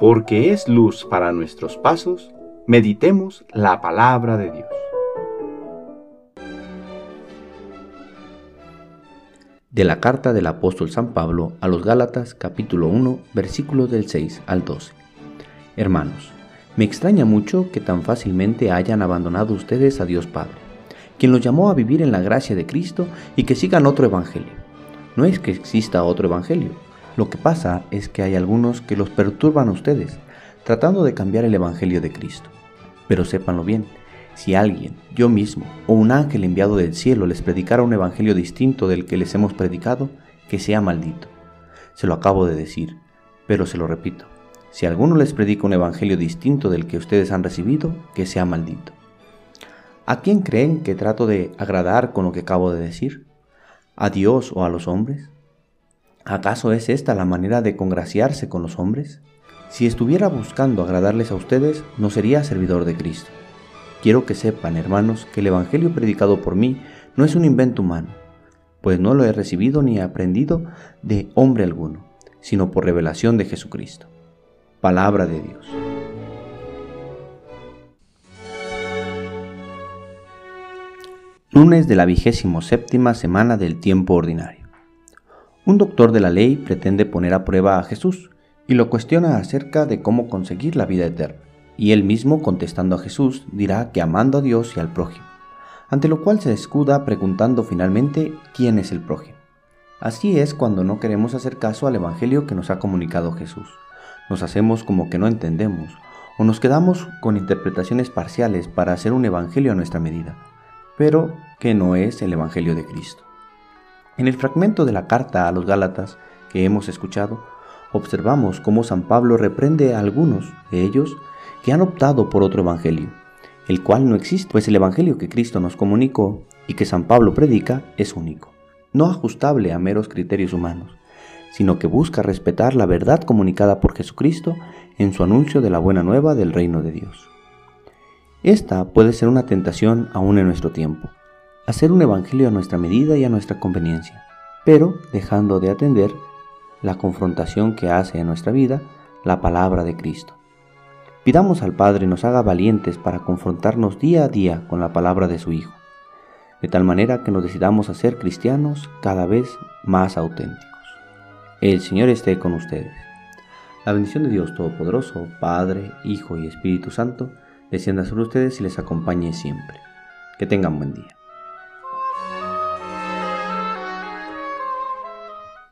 porque es luz para nuestros pasos, meditemos la palabra de Dios. De la carta del apóstol San Pablo a los Gálatas capítulo 1 versículos del 6 al 12. Hermanos, me extraña mucho que tan fácilmente hayan abandonado ustedes a Dios Padre, quien los llamó a vivir en la gracia de Cristo y que sigan otro evangelio. No es que exista otro evangelio, lo que pasa es que hay algunos que los perturban a ustedes, tratando de cambiar el Evangelio de Cristo. Pero sépanlo bien, si alguien, yo mismo o un ángel enviado del cielo les predicara un Evangelio distinto del que les hemos predicado, que sea maldito. Se lo acabo de decir, pero se lo repito. Si alguno les predica un Evangelio distinto del que ustedes han recibido, que sea maldito. ¿A quién creen que trato de agradar con lo que acabo de decir? ¿A Dios o a los hombres? ¿Acaso es esta la manera de congraciarse con los hombres? Si estuviera buscando agradarles a ustedes, no sería servidor de Cristo. Quiero que sepan, hermanos, que el Evangelio predicado por mí no es un invento humano, pues no lo he recibido ni aprendido de hombre alguno, sino por revelación de Jesucristo. Palabra de Dios. Lunes de la vigésimo séptima semana del tiempo ordinario. Un doctor de la ley pretende poner a prueba a Jesús y lo cuestiona acerca de cómo conseguir la vida eterna. Y él mismo, contestando a Jesús, dirá que amando a Dios y al prójimo, ante lo cual se escuda preguntando finalmente quién es el prójimo. Así es cuando no queremos hacer caso al Evangelio que nos ha comunicado Jesús. Nos hacemos como que no entendemos o nos quedamos con interpretaciones parciales para hacer un Evangelio a nuestra medida, pero que no es el Evangelio de Cristo. En el fragmento de la carta a los Gálatas que hemos escuchado, observamos cómo San Pablo reprende a algunos de ellos que han optado por otro evangelio, el cual no existe, pues el evangelio que Cristo nos comunicó y que San Pablo predica es único, no ajustable a meros criterios humanos, sino que busca respetar la verdad comunicada por Jesucristo en su anuncio de la buena nueva del reino de Dios. Esta puede ser una tentación aún en nuestro tiempo, hacer un evangelio a nuestra medida y a nuestra conveniencia, pero dejando de atender la confrontación que hace en nuestra vida la palabra de Cristo. Pidamos al Padre nos haga valientes para confrontarnos día a día con la palabra de su Hijo, de tal manera que nos decidamos a ser cristianos cada vez más auténticos. El Señor esté con ustedes. La bendición de Dios Todopoderoso, Padre, Hijo y Espíritu Santo, descienda sobre ustedes y les acompañe siempre. Que tengan buen día.